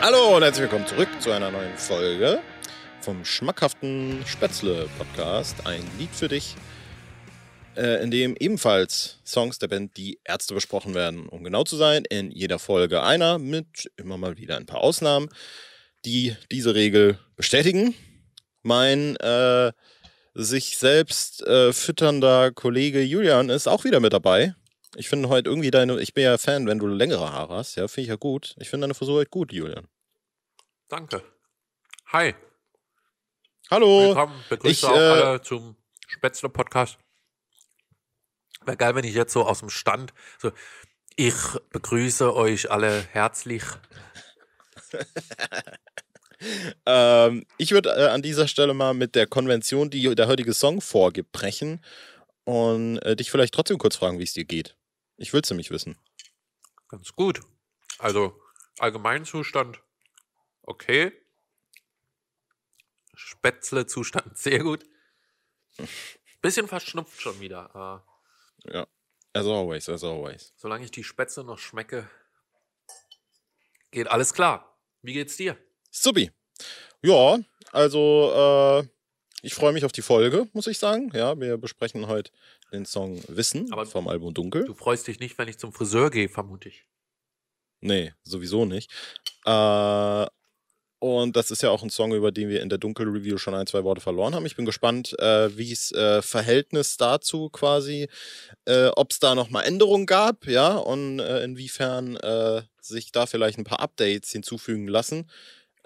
Hallo und herzlich willkommen zurück zu einer neuen Folge vom schmackhaften Spätzle-Podcast. Ein Lied für dich, äh, in dem ebenfalls Songs der Band Die Ärzte besprochen werden. Um genau zu sein, in jeder Folge einer mit immer mal wieder ein paar Ausnahmen, die diese Regel bestätigen. Mein äh, sich selbst äh, fütternder Kollege Julian ist auch wieder mit dabei. Ich finde heute irgendwie deine, ich bin ja Fan, wenn du längere Haare hast, ja, finde ich ja gut. Ich finde deine Frisur heute gut, Julian. Danke. Hi. Hallo. Willkommen. Begrüße Ich, auch äh, alle zum Spätzle-Podcast. Wäre geil, wenn ich jetzt so aus dem Stand so, ich begrüße euch alle herzlich. Ähm, ich würde äh, an dieser Stelle mal mit der Konvention, die der heutige Song vorgibt, brechen und äh, dich vielleicht trotzdem kurz fragen, wie es dir geht. Ich will es nämlich wissen. Ganz gut. Also, Allgemeinzustand okay. Spätzle-Zustand sehr gut. Bisschen verschnupft schon wieder. Äh, Ja. As always, as always. solange ich die Spätzle noch schmecke, geht alles klar. Wie geht's dir? Subi. Ja, also äh, ich freue mich auf die Folge, muss ich sagen. Ja, wir besprechen heute den Song Wissen Aber vom Album Dunkel. Du freust dich nicht, wenn ich zum Friseur gehe, vermute ich. Nee, sowieso nicht. Äh, und das ist ja auch ein Song, über den wir in der Dunkel-Review schon ein, zwei Worte verloren haben. Ich bin gespannt, äh, wie es äh, Verhältnis dazu quasi, äh, ob es da nochmal Änderungen gab, ja, und äh, inwiefern äh, sich da vielleicht ein paar Updates hinzufügen lassen.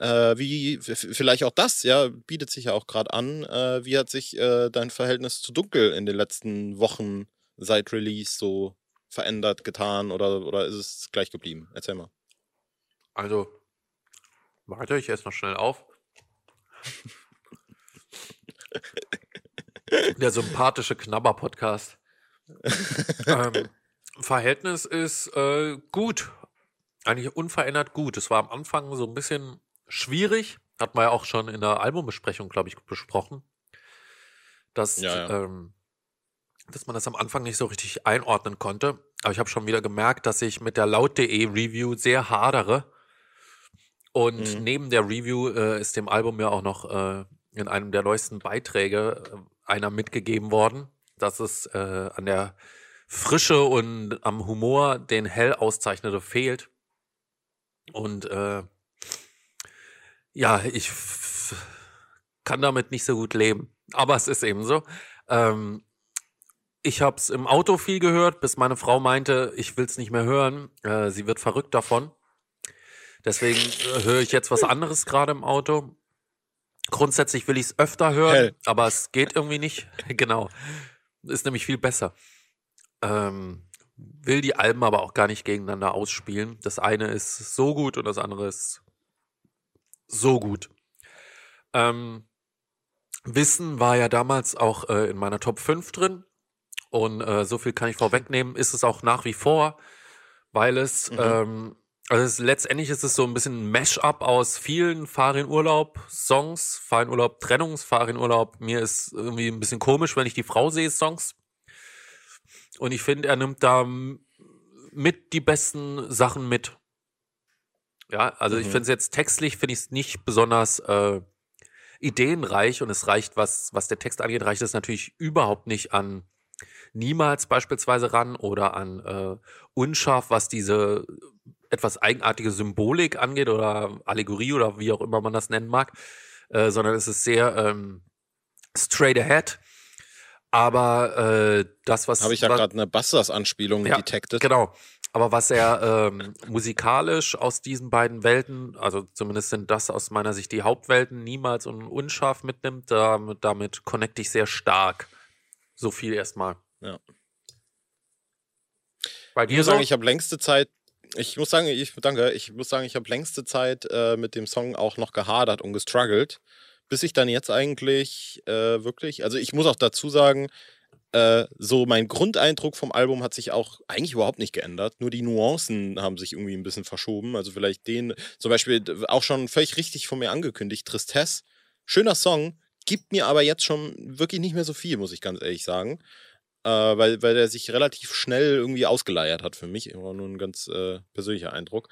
Äh, wie vielleicht auch das, ja, bietet sich ja auch gerade an. Äh, wie hat sich äh, dein Verhältnis zu Dunkel in den letzten Wochen seit Release so verändert, getan oder, oder ist es gleich geblieben? Erzähl mal. Also, warte, ich esse noch schnell auf. Der sympathische Knabber-Podcast. ähm, Verhältnis ist äh, gut. Eigentlich unverändert gut. Es war am Anfang so ein bisschen schwierig. Hat man ja auch schon in der Albumbesprechung, glaube ich, besprochen. Dass, Ja, ja. Ähm, dass man das am Anfang nicht so richtig einordnen konnte. Aber ich habe schon wieder gemerkt, dass ich mit der laut.de Review sehr hadere. Und Mhm. neben der Review äh, ist dem Album ja auch noch äh, in einem der neuesten Beiträge äh, einer mitgegeben worden, dass es äh, an der Frische und am Humor den hell auszeichnete fehlt. Und äh, ja, ich kann damit nicht so gut leben. Aber es ist eben so. Ähm, ich habe es im Auto viel gehört, bis meine Frau meinte, ich will es nicht mehr hören. Äh, sie wird verrückt davon. Deswegen äh, höre ich jetzt was anderes gerade im Auto. Grundsätzlich will ich es öfter hören, Hell. aber es geht irgendwie nicht. genau. Ist nämlich viel besser. Ähm, will die Alben aber auch gar nicht gegeneinander ausspielen. Das eine ist so gut und das andere ist so gut. Ähm, Wissen war ja damals auch äh, in meiner Top 5 drin. Und äh, so viel kann ich vorwegnehmen, ist es auch nach wie vor, weil es, Mhm. ähm, also es, letztendlich ist es so ein bisschen ein Mash-up aus vielen Fahr in Urlaub Songs, Fahr in Urlaub Trennungs, Fahr in Urlaub. Mir ist irgendwie ein bisschen komisch, wenn ich die Frau sehe, Songs. Und ich finde, er nimmt da mit die besten Sachen mit. Ja, also ich Mhm. finde es jetzt textlich, finde ich es nicht besonders äh, ideenreich und es reicht, was, was der Text angeht, reicht es natürlich überhaupt nicht an Niemals beispielsweise ran oder an äh, Unscharf, was diese etwas eigenartige Symbolik angeht oder Allegorie oder wie auch immer man das nennen mag, äh, sondern es ist sehr ähm, straight ahead. Aber äh, das, was Habe ich ja gerade eine Busters-Anspielung Ja, detected. Genau. Aber was er ähm, musikalisch aus diesen beiden Welten, also zumindest sind das aus meiner Sicht die Hauptwelten, niemals und unscharf mitnimmt, damit, damit connecte ich sehr stark. So viel erstmal. Ja. Bei Ich dir muss so? sagen, ich habe längste Zeit, ich muss sagen, ich danke, ich muss sagen, ich habe längste Zeit äh, mit dem Song auch noch gehadert und gestruggelt, bis ich dann jetzt eigentlich äh, wirklich, also ich muss auch dazu sagen, äh, so mein Grundeindruck vom Album hat sich auch eigentlich überhaupt nicht geändert. Nur die Nuancen haben sich irgendwie ein bisschen verschoben. Also vielleicht den, zum Beispiel auch schon völlig richtig von mir angekündigt, Tristesse. Schöner Song, gibt mir aber jetzt schon wirklich nicht mehr so viel, muss ich ganz ehrlich sagen. Äh, weil, weil der sich relativ schnell irgendwie ausgeleiert hat für mich. Immer nur ein ganz äh, persönlicher Eindruck.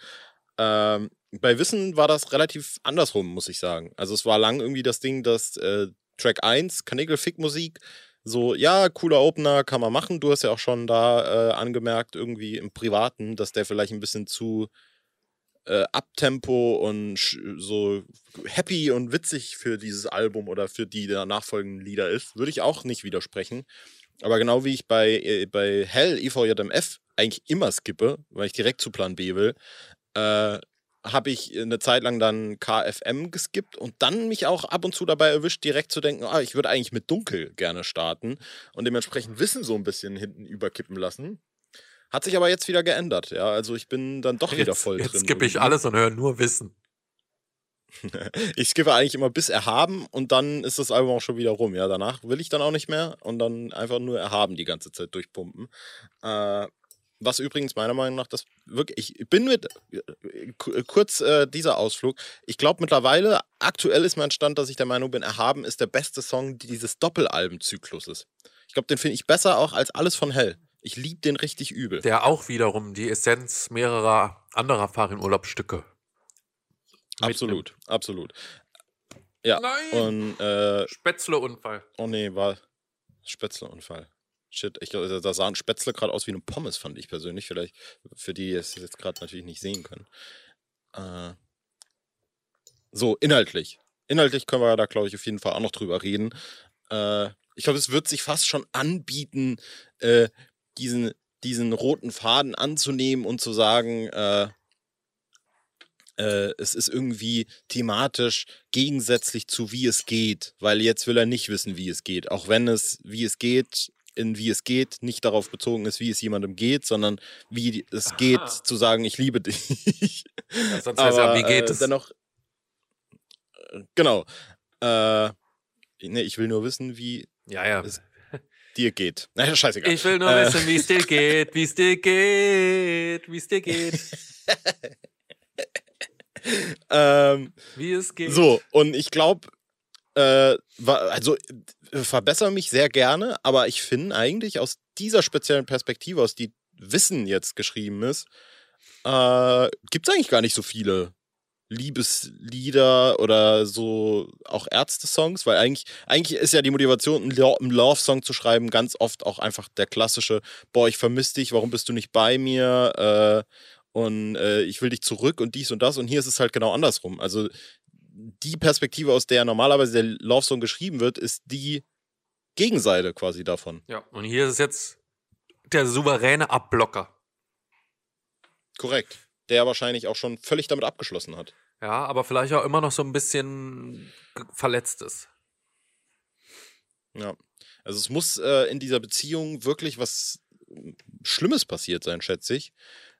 Ähm, bei Wissen war das relativ andersrum, muss ich sagen. Also es war lang irgendwie das Ding, dass äh, Track 1, Kanägel-Fick-Musik, so, ja, cooler Opener, kann man machen. Du hast ja auch schon da äh, angemerkt, irgendwie im Privaten, dass der vielleicht ein bisschen zu äh, Abtempo und so happy und witzig für dieses Album oder für die der nachfolgenden Lieder ist. Würde ich auch nicht widersprechen. Aber genau wie ich bei, äh, bei Hell IVJMF eigentlich immer skippe, weil ich direkt zu Plan B will, äh, habe ich eine Zeit lang dann KFM geskippt und dann mich auch ab und zu dabei erwischt, direkt zu denken, ah, ich würde eigentlich mit Dunkel gerne starten und dementsprechend Wissen so ein bisschen hinten überkippen lassen. Hat sich aber jetzt wieder geändert, ja. Also ich bin dann doch jetzt, wieder voll jetzt drin. Jetzt skippe ich alles und höre nur Wissen. ich skippe eigentlich immer bis Erhaben und dann ist das Album auch schon wieder rum. Ja, danach will ich dann auch nicht mehr und dann einfach nur Erhaben die ganze Zeit durchpumpen. Äh, was übrigens meiner Meinung nach das wirklich, ich bin mit, kurz äh, dieser Ausflug, ich glaube mittlerweile, aktuell ist mein Stand, dass ich der Meinung bin, Erhaben ist der beste Song dieses Doppelalbenzykluses. Ich glaube, den finde ich besser auch als alles von Hell. Ich liebe den richtig übel. Der auch wiederum die Essenz mehrerer anderer Farin-Urlaubsstücke. Absolut, absolut. Ja. Nein! Und, äh, Spätzle-Unfall. Oh nee, war Spätzle-Unfall. Shit, ich glaube, da sahen Spätzle gerade aus wie eine Pommes, fand ich persönlich. Vielleicht für die, die es jetzt gerade natürlich nicht sehen können. Äh, so, inhaltlich. Inhaltlich können wir da, glaube ich, auf jeden Fall auch noch drüber reden. Äh, ich glaube, es wird sich fast schon anbieten, äh, diesen, diesen roten Faden anzunehmen und zu sagen, äh, äh, es ist irgendwie thematisch gegensätzlich zu wie es geht, weil jetzt will er nicht wissen, wie es geht. Auch wenn es, wie es geht, in wie es geht, nicht darauf bezogen ist, wie es jemandem geht, sondern wie es Aha. geht, zu sagen, ich liebe dich. Ja, sonst wäre ja, wie geht äh, es? Dennoch, äh, genau. Äh, nee, ich will nur wissen, wie ja, ja. es dir geht. Naja, scheißegal. Ich will nur äh. wissen, wie es dir geht, wie es dir geht, wie es dir geht. ähm, wie es geht. So, und ich glaube, äh, also äh, verbessere mich sehr gerne, aber ich finde eigentlich aus dieser speziellen Perspektive, aus die Wissen jetzt geschrieben ist, äh, gibt es eigentlich gar nicht so viele Liebeslieder oder so auch Ärzte-Songs, weil eigentlich, eigentlich ist ja die Motivation, einen Love-Song zu schreiben, ganz oft auch einfach der klassische, boah, ich vermisse dich, warum bist du nicht bei mir? Äh, und äh, ich will dich zurück und dies und das. Und hier ist es halt genau andersrum. Also die Perspektive, aus der normalerweise der Love Song geschrieben wird, ist die Gegenseite quasi davon. Ja, und hier ist es jetzt der souveräne Abblocker. Korrekt. Der wahrscheinlich auch schon völlig damit abgeschlossen hat. Ja, aber vielleicht auch immer noch so ein bisschen verletzt ist. Ja. Also es muss äh, in dieser Beziehung wirklich was Schlimmes passiert sein, schätze ich.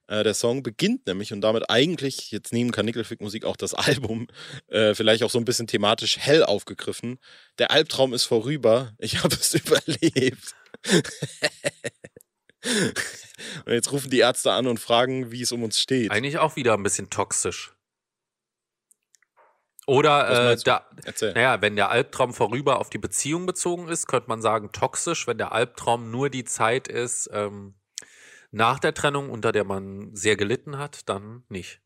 Äh, der Song beginnt nämlich und damit eigentlich, jetzt neben Kanickelfick Musik auch das Album, äh, vielleicht auch so ein bisschen thematisch hell aufgegriffen. Der Albtraum ist vorüber, ich habe es überlebt. und jetzt rufen die Ärzte an und fragen, wie es um uns steht. Eigentlich auch wieder ein bisschen toxisch. Oder äh, da, naja, wenn der Albtraum vorüber auf die Beziehung bezogen ist, könnte man sagen toxisch. Wenn der Albtraum nur die Zeit ist, ähm, nach der Trennung, unter der man sehr gelitten hat, dann nicht.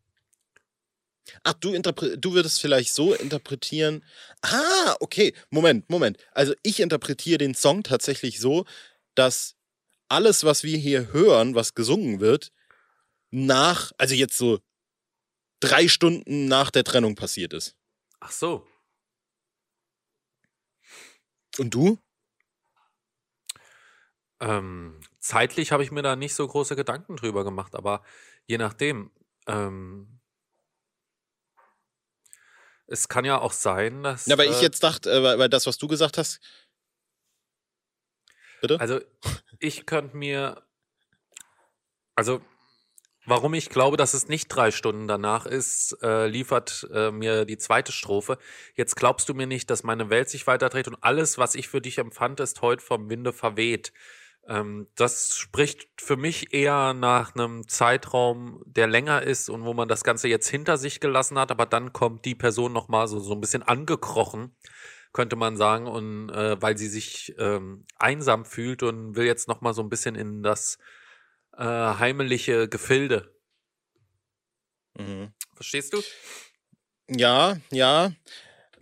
Ach, du, du würdest vielleicht so interpretieren. Ah, okay. Moment, Moment. Also ich interpretiere den Song tatsächlich so, dass alles, was wir hier hören, was gesungen wird, nach, also jetzt so drei Stunden nach der Trennung passiert ist. Ach so. Und du? Ähm, zeitlich habe ich mir da nicht so große Gedanken drüber gemacht, aber je nachdem. Ähm, es kann ja auch sein, dass. Ja, weil äh, ich jetzt dachte, äh, weil, weil das, was du gesagt hast. Bitte? Also, ich könnte mir. Also, warum ich glaube, dass es nicht drei Stunden danach ist, äh, liefert äh, mir die zweite Strophe. Jetzt glaubst du mir nicht, dass meine Welt sich weiterdreht und alles, was ich für dich empfand, ist heute vom Winde verweht. Ähm, das spricht für mich eher nach einem Zeitraum, der länger ist und wo man das Ganze jetzt hinter sich gelassen hat, aber dann kommt die Person nochmal so, so ein bisschen angekrochen, könnte man sagen, und äh, weil sie sich ähm, einsam fühlt und will jetzt nochmal so ein bisschen in das äh, heimeliche Gefilde. Mhm. Verstehst du? Ja, ja.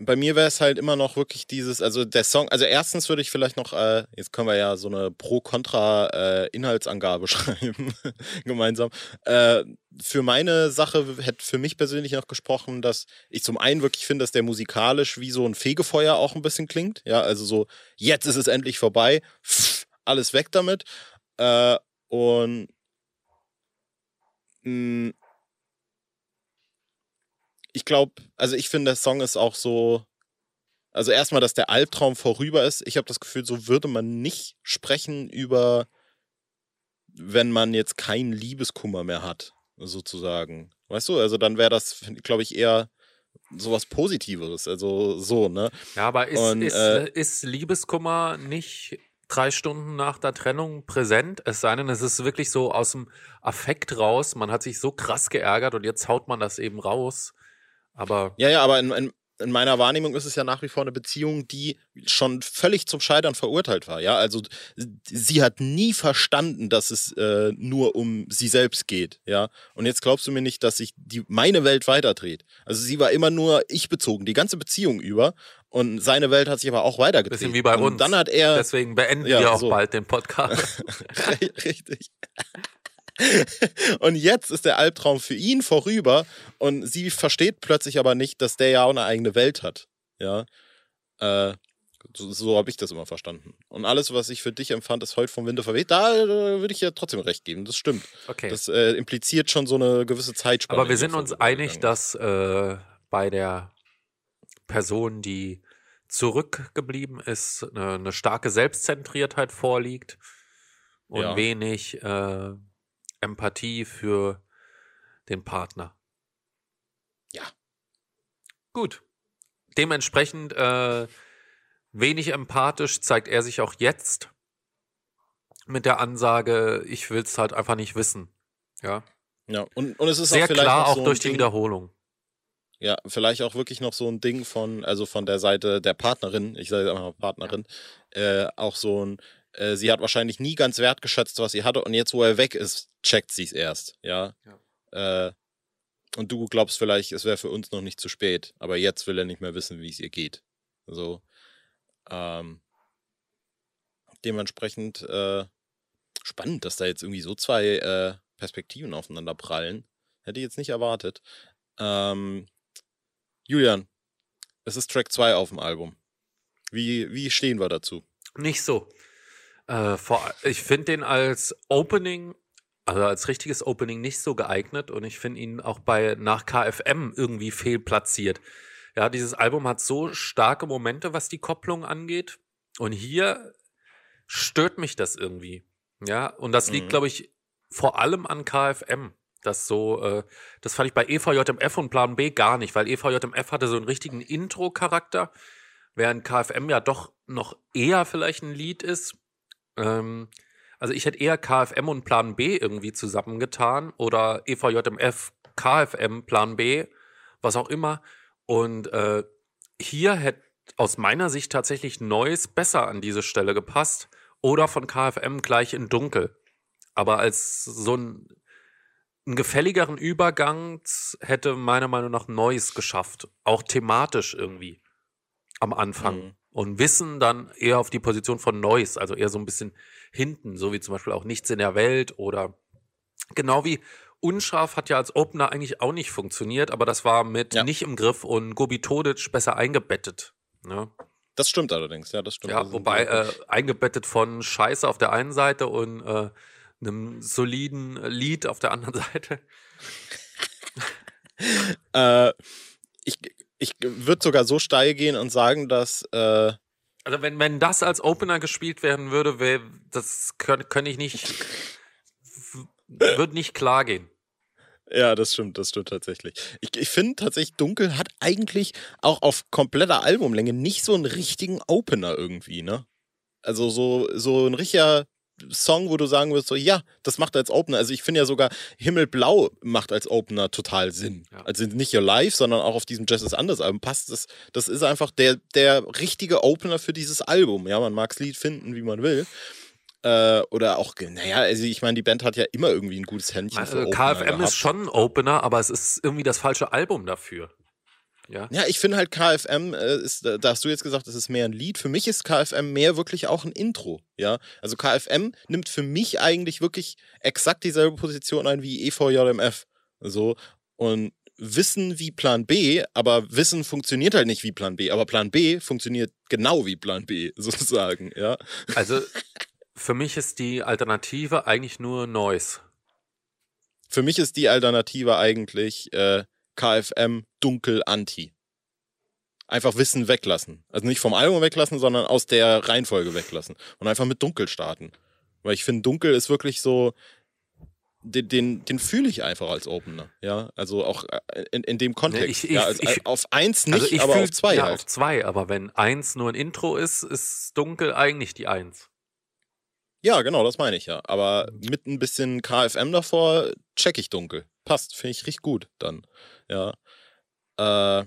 Bei mir wäre es halt immer noch wirklich dieses, also der Song, also erstens würde ich vielleicht noch, äh, jetzt können wir ja so eine Pro-Kontra-Inhaltsangabe schreiben, gemeinsam. Äh, für meine Sache hätte für mich persönlich noch gesprochen, dass ich zum einen wirklich finde, dass der musikalisch wie so ein Fegefeuer auch ein bisschen klingt. Ja, also so, jetzt ist es endlich vorbei, pff, alles weg damit. Äh, und mh, ich glaube, also ich finde, der Song ist auch so. Also erstmal, dass der Albtraum vorüber ist. Ich habe das Gefühl, so würde man nicht sprechen über, wenn man jetzt keinen Liebeskummer mehr hat, sozusagen. Weißt du, also dann wäre das, glaube ich, eher sowas Positiveres. Also so, ne? Ja, aber ist, Und, ist, äh, ist Liebeskummer nicht drei Stunden nach der Trennung präsent? Es sei denn, es ist wirklich so aus dem Affekt raus. Man hat sich so krass geärgert und jetzt haut man das eben raus. Aber Ja, ja, aber in, in, in meiner Wahrnehmung ist es ja nach wie vor eine Beziehung, die schon völlig zum Scheitern verurteilt war. Ja, also sie hat nie verstanden, dass es äh, nur um sie selbst geht. Ja, und jetzt glaubst du mir nicht, dass sich die meine Welt weiterdreht. Also sie war immer nur ich bezogen, die ganze Beziehung über. Und seine Welt hat sich aber auch weitergedreht. bisschen wie bei und uns. dann hat er deswegen beenden ja, wir auch so. bald den Podcast. Richtig. Und jetzt ist der Albtraum für ihn vorüber und sie versteht plötzlich aber nicht, dass der ja auch eine eigene Welt hat. Ja. Äh, so so habe ich das immer verstanden. Und alles, was ich für dich empfand, ist heute vom Winde verweht. Da äh, würde ich ja trotzdem recht geben. Das stimmt. Okay. Das äh, impliziert schon so eine gewisse Zeitspanne. Aber wir sind uns einig, ist. dass äh, bei der Person, die zurückgeblieben ist, eine, eine starke Selbstzentriertheit vorliegt und Ja. wenig äh, Empathie für den Partner. Ja. Gut. Dementsprechend äh, wenig empathisch zeigt er sich auch jetzt mit der Ansage, ich will es halt einfach nicht wissen. Ja. Ja, und, und es ist Sehr auch vielleicht klar, auch so durch die Ding, Wiederholung. Ja, vielleicht auch wirklich noch so ein Ding von, also von der Seite der Partnerin, ich sage jetzt einfach Partnerin, äh, auch so ein, äh, sie hat wahrscheinlich nie ganz wertgeschätzt, was sie hatte und jetzt, wo er weg ist, checkt sie es erst, ja. Äh, und du glaubst vielleicht, es wäre für uns noch nicht zu spät, aber jetzt will er nicht mehr wissen, wie es ihr geht. So. Ähm, dementsprechend äh, spannend, dass da jetzt irgendwie so zwei äh, Perspektiven aufeinander prallen. Hätte ich jetzt nicht erwartet. Ähm, Julian, es ist Track 2 auf dem Album. Wie, wie stehen wir dazu? Nicht so. Äh, vor, ich finde den als Opening, also als richtiges Opening nicht so geeignet und ich finde ihn auch bei nach KFM irgendwie fehlplatziert. Ja, dieses Album hat so starke Momente, was die Kopplung angeht und hier stört mich das irgendwie. Ja, und das liegt, Mhm. glaube ich, vor allem an KFM. Das so, äh, das fand ich bei EVJMF und Plan B gar nicht, weil EVJMF hatte so einen richtigen Intro-Charakter, während KFM ja doch noch eher vielleicht ein Lied ist. Ähm, also ich hätte eher KFM und Plan B irgendwie zusammengetan oder EVJMF, KFM, Plan B, was auch immer. Und äh, hier hätte aus meiner Sicht tatsächlich Neues besser an diese Stelle gepasst oder von KFM gleich in Dunkel. Aber als so ein, einen gefälligeren Übergang hätte meiner Meinung nach Neues geschafft. Auch thematisch irgendwie am Anfang. Mhm. Und Wissen dann eher auf die Position von Neues, also eher so ein bisschen hinten, so wie zum Beispiel auch Nichts in der Welt oder genau wie Unscharf hat ja als Opener eigentlich auch nicht funktioniert, aber das war mit Ja. nicht im Griff und Gobi Todic besser eingebettet. Ne? Das stimmt allerdings, ja, das stimmt. Ja, wobei äh, eingebettet von Scheiße auf der einen Seite und äh, einem soliden Lied auf der anderen Seite. Äh, ich ich würde sogar so steil gehen und sagen, dass äh, Also wenn, wenn das als Opener gespielt werden würde, wär, das könnte könnt ich nicht, würde nicht klar gehen. ja, das stimmt, das stimmt tatsächlich. Ich, ich finde tatsächlich, Dunkel hat eigentlich auch auf kompletter Albumlänge nicht so einen richtigen Opener irgendwie, ne? Also so, so ein richtiger Song, wo du sagen würdest, so, ja, das macht als Opener. Also ich finde ja sogar Himmelblau macht als Opener total Sinn. Ja. Also nicht nur live, sondern auch auf diesem Jazz is Anders Album passt das. Das ist einfach der, der richtige Opener für dieses Album. Ja, man mag das Lied finden, wie man will. Äh, oder auch, naja, also ich meine, die Band hat ja immer irgendwie ein gutes Händchen für Also Opener KFM ist schon ein Opener, aber es ist irgendwie das falsche Album dafür. Ja. Ja, ich finde halt KFM äh, ist, da hast du jetzt gesagt, das ist mehr ein Lied. Für mich ist KFM mehr wirklich auch ein Intro. Ja, also KFM nimmt für mich eigentlich wirklich exakt dieselbe Position ein wie EVJMF. So und Wissen wie Plan B, aber Wissen funktioniert halt nicht wie Plan B, aber Plan B funktioniert genau wie Plan B sozusagen. Ja, Also für mich ist die Alternative eigentlich nur Noise. für mich ist die Alternative eigentlich äh, KFM dunkel anti. Einfach Wissen weglassen. Also nicht vom Album weglassen, sondern aus der Reihenfolge weglassen. Und einfach mit dunkel starten. Weil ich finde, dunkel ist wirklich so, den, den, den fühle ich einfach als Opener. Ja, also auch äh, in, in dem Kontext. ich- ich- ja, also ich- auf eins nicht, also ich aber fühl- auf zwei ja, halt. auf zwei, aber wenn eins nur ein Intro ist, ist dunkel eigentlich die Eins. Ja, genau, das meine ich ja. Aber mit ein bisschen KFM davor check ich dunkel. Passt, finde ich richtig gut dann. Ja. Äh,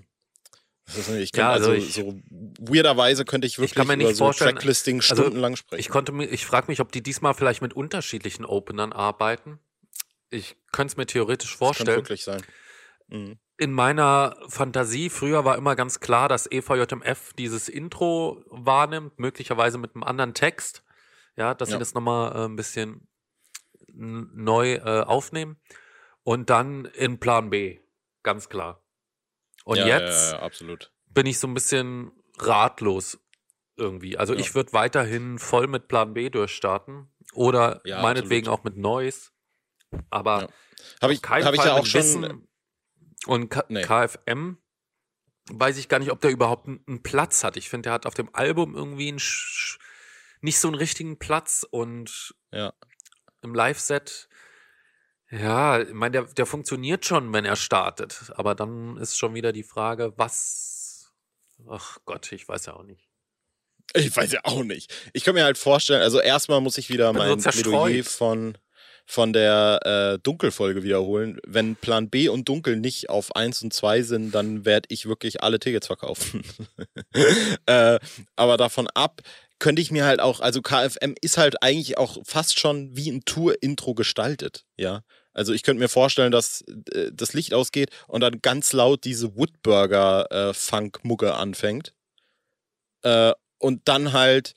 das ich kann, Ja, also also, ich- so weirderweise könnte ich wirklich kann mir nicht über so vorstellen- Tracklisting also stundenlang sprechen. Ich konnte mir, ich frage mich, ob die diesmal vielleicht mit unterschiedlichen Openern arbeiten. Ich könnte es mir theoretisch das kann vorstellen. wirklich sein. Mhm. In meiner Fantasie früher war immer ganz klar, dass EVJMF dieses Intro wahrnimmt, möglicherweise mit einem anderen Text. Ja, dass Ja. sie das nochmal äh, ein bisschen neu äh, aufnehmen. Und dann in Plan B, ganz klar. Und ja, jetzt Ja, ja, bin ich so ein bisschen ratlos irgendwie. Also ich würde weiterhin voll mit Plan B durchstarten oder meinetwegen absolut. auch mit Noise. Aber Ja. Habe ich, keinen hab ich Fall ja auch schon. Wissen und K Nee. KFM weiß ich gar nicht, ob der überhaupt einen, Platz hat. Ich finde, der hat auf dem Album irgendwie einen nicht so einen richtigen Platz und Ja. im Live-Set, ja, ich meine, der, der funktioniert schon, wenn er startet. Aber dann ist schon wieder die Frage, was. Ach Gott, ich weiß ja auch nicht. Ich weiß ja auch nicht. Ich kann mir halt vorstellen, also erstmal muss ich wieder mein. Plädoyer von, von der äh, Dunkelfolge wiederholen. Wenn Plan B und Dunkel nicht auf 1 und 2 sind, dann werde ich wirklich alle Tickets verkaufen. äh, aber davon ab könnte ich mir halt auch, also KFM ist halt eigentlich auch fast schon wie ein Tour-Intro gestaltet, ja. Also ich könnte mir vorstellen, dass äh, das Licht ausgeht und dann ganz laut diese Woodburger-Funk-Mucke anfängt. Äh, und dann halt,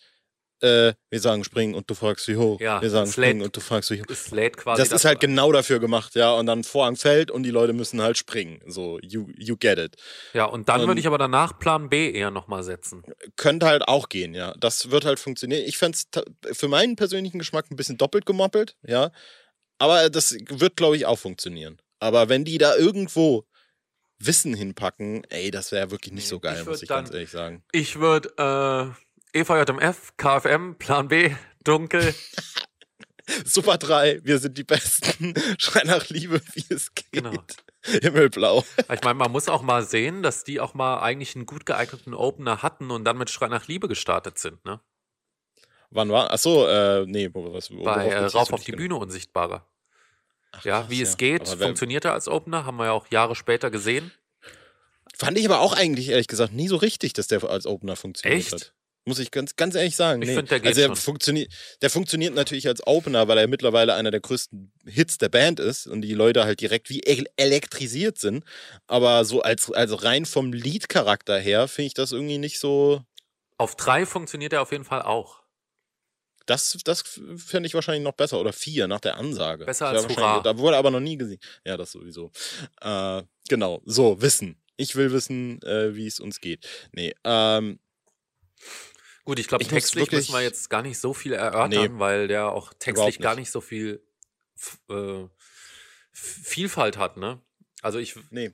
äh, wir sagen springen und du fragst wie hoch. Ja, wir sagen springen und du fragst wie hoch. Lädt quasi. Das ist halt genau dafür gemacht, ja. Und dann Vorhang fällt und die Leute müssen halt springen. So, you, you get it. Ja, und dann und- würde ich aber danach Plan B eher nochmal setzen. Könnte halt auch gehen, ja. Das wird halt funktionieren. Ich fände es für meinen persönlichen Geschmack ein bisschen doppelt gemoppelt, ja. Aber das wird, glaube ich, auch funktionieren. Aber wenn die da irgendwo Wissen hinpacken, ey, das wäre wirklich nicht so geil, ich muss ich ganz dann- ehrlich sagen. Ich würde äh, EVJMF, KFM, Plan B, dunkel. Super 3, wir sind die Besten. Schrei nach Liebe, wie es geht. Genau. Himmelblau. Ich meine, man muss auch mal sehen, dass die auch mal eigentlich einen gut geeigneten Opener hatten und dann mit Schrei nach Liebe gestartet sind, ne? Wann war? Achso, äh, nee, wo- was, Bei äh, Rauf auf die genau? Bühne unsichtbarer. Ach, Ja, krass, wie es geht, Aber wer- funktionierte als Opener, haben wir ja auch Jahre später gesehen. Fand ich aber auch eigentlich, ehrlich gesagt, nie so richtig, dass der als Opener funktioniert Echt? hat. Muss ich ganz, ganz ehrlich sagen. Ich nee. find, der geht also der schon. funktioniert, der funktioniert natürlich als Opener, weil er mittlerweile einer der größten Hits der Band ist und die Leute halt direkt wie el elektrisiert sind. Aber so als, also rein vom Liedcharakter her finde ich das irgendwie nicht so. Auf drei funktioniert er auf jeden Fall auch. Das, das fände ich wahrscheinlich noch besser. Oder vier nach der Ansage. Besser als Hurra. Da wurde aber noch nie gesehen. Ja, das sowieso. Äh, genau. So, Wissen. Ich will wissen, äh, wie es uns geht. Nee, ähm, Gut, ich glaube, Ich muss textlich wirklich- müssen wir jetzt gar nicht so viel erörtern, Nee. weil der auch textlich Überhaupt gar nicht. nicht so viel äh, Vielfalt hat, ne? Also ich. nee.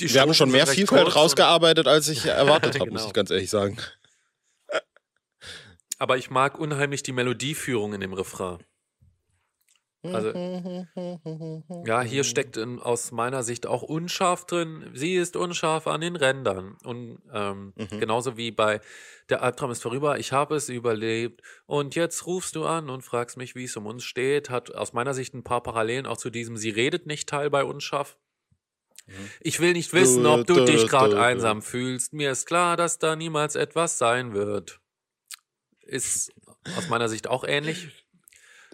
Die Wir haben schon mehr Vielfalt rausgearbeitet, als ich erwartet habe, muss Genau. ich ganz ehrlich sagen. Aber ich mag unheimlich die Melodieführung in dem Refrain. Also, ja, hier steckt in, aus meiner Sicht auch unscharf drin. Sie ist unscharf an den Rändern. Und ähm, Mhm. genauso wie bei Der Albtraum ist vorüber, ich habe es überlebt. Und jetzt rufst du an und fragst mich, wie es um uns steht. Hat aus meiner Sicht ein paar Parallelen auch zu diesem Sie redet nicht Teil bei unscharf. Ich will nicht wissen, ob du dich gerade einsam fühlst. Mir ist klar, dass da niemals etwas sein wird. Ist aus meiner Sicht auch ähnlich.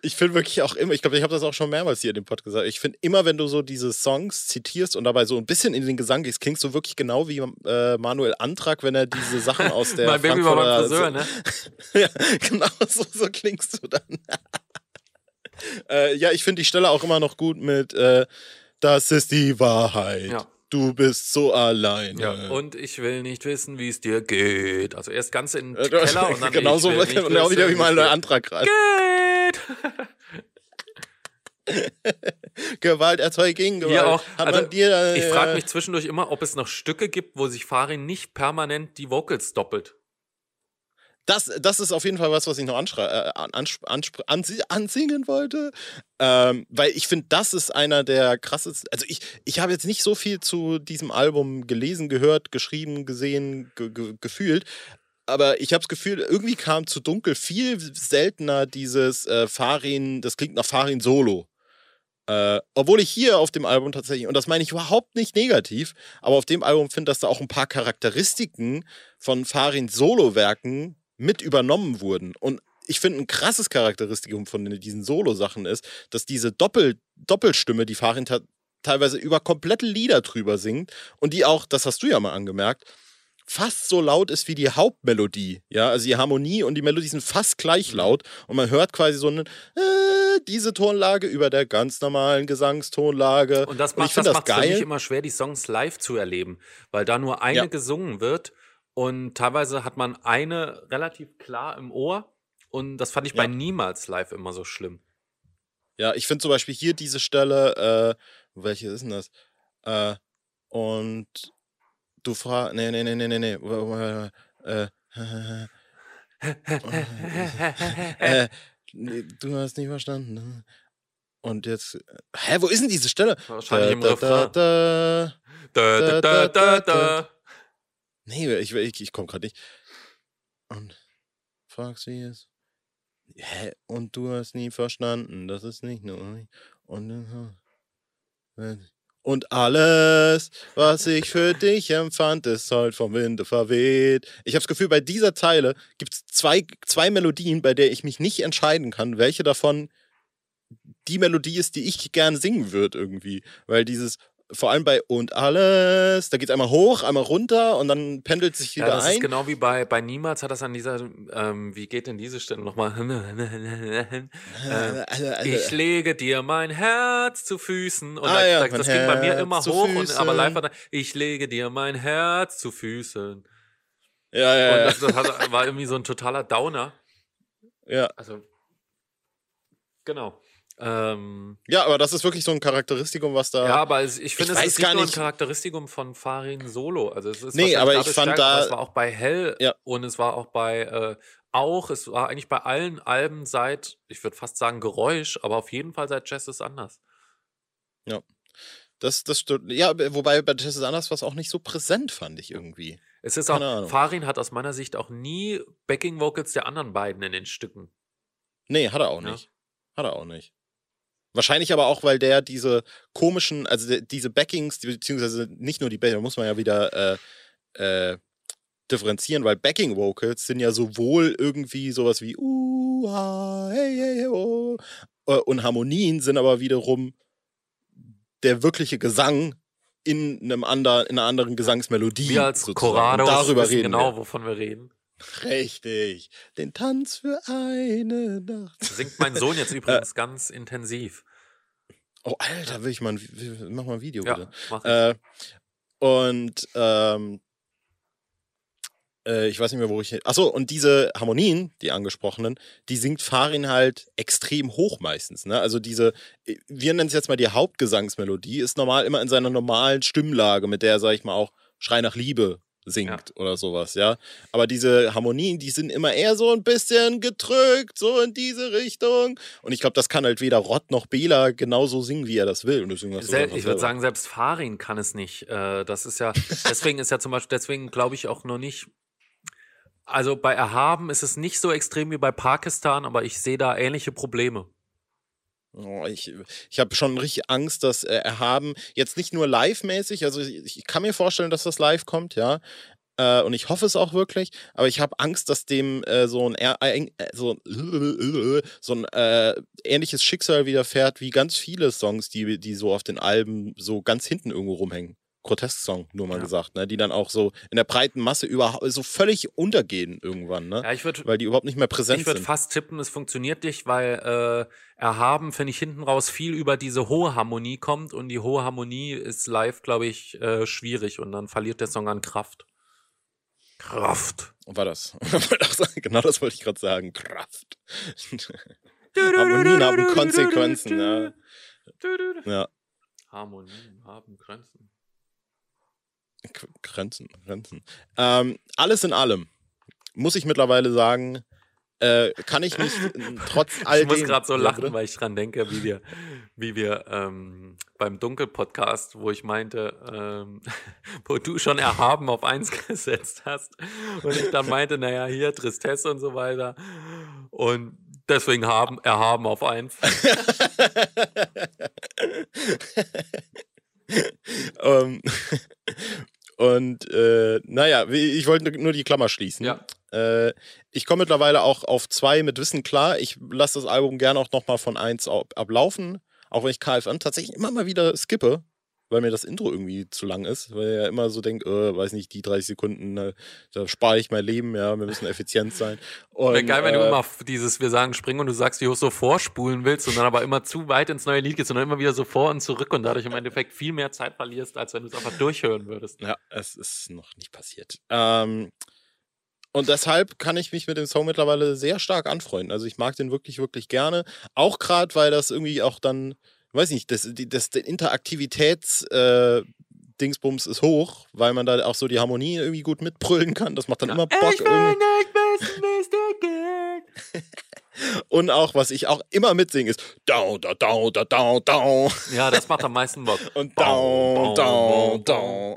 Ich finde wirklich auch immer, ich glaube, ich habe das auch schon mehrmals hier in dem Podcast gesagt. Ich finde immer, wenn du so diese Songs zitierst und dabei so ein bisschen in den Gesang gehst, klingst du wirklich genau wie äh, Manuel Antrag, wenn er diese Sachen aus der mein Baby war beim Friseur, ne? ja, genau so, so klingst du dann. äh, ja, ich finde die Stelle auch immer noch gut mit äh, Das ist die Wahrheit. Ja. Du bist so allein. Ja, und ich will nicht wissen, wie es dir geht. Also erst ganz in den Keller und dann genau so genau wieder wie mein Antrag gerade. Geht! Gewalterzeugung, Gewalt. Hier auch. Hat also, man dir, äh, ich frage mich zwischendurch immer, ob es noch Stücke gibt, wo sich Farin nicht permanent die Vocals doppelt. Das, das ist auf jeden Fall was, was ich noch äh, ansingen wollte. Ähm, weil ich finde, das ist einer der krassesten. Also ich, ich habe jetzt nicht so viel zu diesem Album gelesen, gehört, geschrieben, gesehen, ge ge gefühlt. Aber ich habe das Gefühl, irgendwie kam zu dunkel viel seltener dieses äh, Farin, das klingt nach Farin Solo. Äh, obwohl ich hier auf dem Album tatsächlich, und das meine ich überhaupt nicht negativ, aber auf dem Album finde, dass da auch ein paar Charakteristiken von Farin Solo-Werken mit übernommen wurden. Und ich finde, ein krasses Charakteristikum von diesen Solo-Sachen ist, dass diese Doppel Doppelstimme, die Farin teilweise über komplette Lieder drüber singt und die auch, das hast du ja mal angemerkt, fast so laut ist wie die Hauptmelodie. Ja, also die Harmonie und die Melodie sind fast gleich mhm. laut und man hört quasi so eine, äh, diese Tonlage über der ganz normalen Gesangstonlage. Und das macht, und das, das für mich immer schwer, die Songs live zu erleben, weil da nur eine ja. gesungen wird und teilweise hat man eine relativ klar im Ohr. Und das fand ich ja. bei Niemals live immer so schlimm. Ja, ich finde zum Beispiel hier diese Stelle, äh, welche ist denn das? Äh, und du fragst, nee, nee, nee, nee, nee, nee, äh, äh, du hast nicht verstanden. Ne? Und jetzt, hä, wo ist denn diese Stelle? Wahrscheinlich im Refrain. Da, da, da, da, da. Nee, ich, ich, ich komme gerade nicht. Und fragst sie es. Hä? Und du hast nie verstanden, das ist nicht nur. Und, und alles, was ich für dich empfand, ist heute vom Winde verweht. Ich habe das Gefühl, bei dieser Zeile gibt es zwei, zwei Melodien, bei der ich mich nicht entscheiden kann, welche davon die Melodie ist, die ich gern singen würde irgendwie. Weil dieses vor allem bei und alles, da geht es einmal hoch, einmal runter und dann pendelt sich wieder ja, das ein. ist genau wie bei, bei Niemals hat das an dieser, ähm, wie geht denn diese Stelle nochmal? ähm, ich lege dir mein Herz zu Füßen und ah, da, ja, das ging bei mir immer hoch, und, aber live war da, ich lege dir mein Herz zu Füßen. Ja, ja, und das, das hat, war irgendwie so ein totaler Downer. Ja. Also, genau. Ähm, ja, aber das ist wirklich so ein Charakteristikum, was da. Ja, aber ich finde, es ist nicht nur ein Charakteristikum von Farin Solo. Also es ist nee, aber ich fand stärker, da. Es war auch bei Hell ja. und es war auch bei. Äh, auch, es war eigentlich bei allen Alben seit, ich würde fast sagen Geräusch, aber auf jeden Fall seit Jazz ist anders. Ja. Das, das stimmt. Ja, wobei bei Jazz ist anders war es auch nicht so präsent, fand ich irgendwie. Es ist auch, Farin hat aus meiner Sicht auch nie Backing Vocals der anderen beiden in den Stücken. Nee, hat er auch nicht. Ja. Hat er auch nicht. Wahrscheinlich aber auch, weil der diese komischen, also diese Backings, beziehungsweise nicht nur die Backing, da muss man ja wieder äh, äh, differenzieren, weil Backing Vocals sind ja sowohl irgendwie sowas wie uh, ha, hey, hey, hey, oh, äh, und Harmonien sind aber wiederum der wirkliche Gesang in einem anderen, in einer anderen Gesangsmelodie. Wir als Corrado darüber reden genau, wir. wovon wir reden. Richtig. Den Tanz für eine Nacht. Singt mein Sohn jetzt übrigens ganz intensiv. Oh, Alter, will ich mal ein, mach mal ein Video ja, bitte. Mach. Äh, und ähm, äh, ich weiß nicht mehr, wo ich. Achso, und diese Harmonien, die angesprochenen, die singt Farin halt extrem hoch meistens. Ne? Also diese, äh, wir nennen es jetzt mal die Hauptgesangsmelodie, ist normal immer in seiner normalen Stimmlage, mit der, sag ich mal, auch Schrei nach Liebe singt ja. oder sowas, ja. Aber diese Harmonien, die sind immer eher so ein bisschen gedrückt, so in diese Richtung. Und ich glaube, das kann halt weder Rott noch Bela genauso singen, wie er das will. Und deswegen Sel ich würde sagen, selbst Farin kann es nicht. Äh, das ist ja, deswegen ist ja zum Beispiel, deswegen glaube ich auch noch nicht. Also bei Erhaben ist es nicht so extrem wie bei Pakistan, aber ich sehe da ähnliche Probleme. Oh, ich ich habe schon richtig Angst, dass äh, Erhaben jetzt nicht nur live-mäßig, also ich, ich, kann mir vorstellen, dass das live kommt, ja. Äh, und ich hoffe es auch wirklich, aber ich habe Angst, dass dem äh, so ein, äh, so, so ein äh, ähnliches Schicksal widerfährt wie ganz viele Songs, die, die so auf den Alben so ganz hinten irgendwo rumhängen. Grotesk-Song, nur mal ja. gesagt, ne? die dann auch so in der breiten Masse überhaupt so völlig untergehen irgendwann, ne? Ja, ich würd, weil die überhaupt nicht mehr präsent ich sind. Ich würde fast tippen, es funktioniert nicht, weil äh, Erhaben, finde ich, hinten raus viel über diese hohe Harmonie kommt und die hohe Harmonie ist live, glaube ich, äh, schwierig und dann verliert der Song an Kraft. Kraft. Und war das? genau das wollte ich gerade sagen. Kraft. Harmonien haben Konsequenzen, ja. ja. Harmonien haben Grenzen. Grenzen, Grenzen. Ähm, alles in allem muss ich mittlerweile sagen, äh, kann ich nicht trotz all Ich muss gerade so lachen, ja, weil ich dran denke, wie wir, wie wir ähm, beim Dunkel-Podcast, wo ich meinte, ähm, wo du schon erhaben auf eins gesetzt hast und ich dann meinte, naja, hier Tristesse und so weiter und deswegen haben erhaben auf eins. Um, und äh, naja, ich wollte nur die Klammer schließen. Ja. Äh, ich komme mittlerweile auch auf zwei mit Wissen klar. Ich lasse das Album gerne auch nochmal von eins ablaufen, auch wenn ich KFN tatsächlich immer mal wieder skippe weil mir das Intro irgendwie zu lang ist, weil er ja immer so denkt, äh, weiß nicht, die 30 Sekunden, äh, da spare ich mein Leben, ja, wir müssen effizient sein. Wäre geil, wenn äh, du immer dieses, wir sagen springen und du sagst, wie du so vorspulen willst und dann aber immer zu weit ins neue Lied gehst und dann immer wieder so vor und zurück und dadurch im Endeffekt viel mehr Zeit verlierst, als wenn du es einfach durchhören würdest. Ja, es ist noch nicht passiert. Ähm, und deshalb kann ich mich mit dem Song mittlerweile sehr stark anfreunden. Also ich mag den wirklich, wirklich gerne. Auch gerade, weil das irgendwie auch dann weiß nicht, das, das, das Interaktivitäts- äh, Dingsbums ist hoch, weil man da auch so die Harmonie irgendwie gut mitbrüllen kann. Das macht dann ja. immer Bock. Ich will nicht Und auch, was ich auch immer mitsinge, ist down, down, down, down, down, down. Ja, das macht am meisten Bock. Und down, down, down.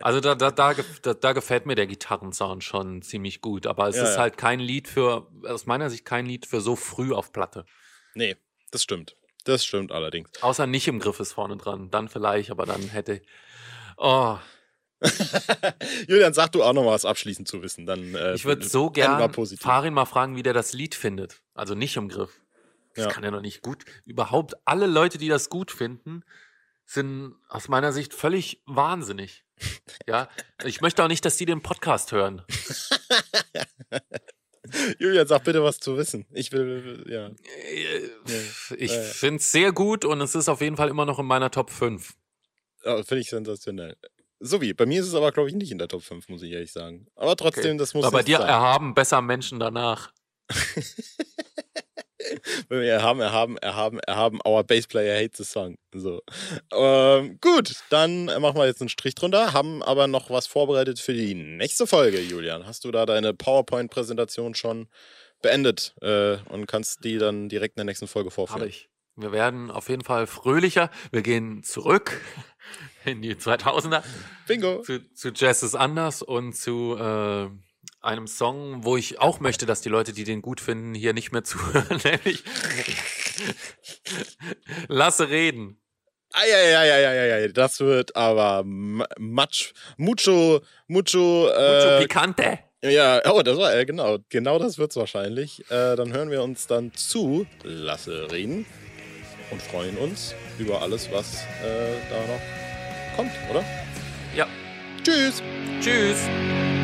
Also da, da, da, da, gefällt mir der Gitarrensound schon ziemlich gut. Aber es ja, ist halt kein Lied für, aus meiner Sicht kein Lied für so früh auf Platte. Nee, das stimmt. Das stimmt allerdings. Außer nicht im Griff ist vorne dran. Dann vielleicht, aber dann hätte. Oh. Julian, sag du auch noch was abschließend zu wissen. Dann, äh, ich würde so gern Farin mal fragen, wie der das Lied findet. Also nicht im Griff. Das ja. kann er noch nicht gut. Überhaupt alle Leute, die das gut finden, sind aus meiner Sicht völlig wahnsinnig. Ja, ich möchte auch nicht, dass die den Podcast hören. Julian, sag bitte was zu wissen. Ich will, ja. Ich finde es sehr gut und es ist auf jeden Fall immer noch in meiner Top 5. Ja, finde ich sensationell. So wie, bei mir ist es aber, glaube ich, nicht in der Top 5, muss ich ehrlich sagen. Aber trotzdem, okay. das muss Aber bei dir sein. erhaben besser Menschen danach. Wenn wir erhaben, erhaben, erhaben, erhaben, our Bassplayer hates the song. So. Ähm, gut, dann machen wir jetzt einen Strich drunter, haben aber noch was vorbereitet für die nächste Folge, Julian. Hast du da deine PowerPoint-Präsentation schon beendet äh, und kannst die dann direkt in der nächsten Folge vorführen? Habe ich. Wir werden auf jeden Fall fröhlicher. Wir gehen zurück in die 2000er. Bingo. Zu, zu Jazz ist anders und zu äh, einem Song, wo ich auch möchte, dass die Leute, die den gut finden, hier nicht mehr zuhören, nämlich Lasse reden. Ah, ja, ja, ja, ja, ja, ja, das wird aber much, mucho, mucho, äh, mucho picante. Ja, oh, das war, äh, genau, genau das wird's wahrscheinlich. Äh, dann hören wir uns dann zu Lasse reden und freuen uns über alles, was äh, da noch kommt, oder? Ja. Tschüss. Tschüss.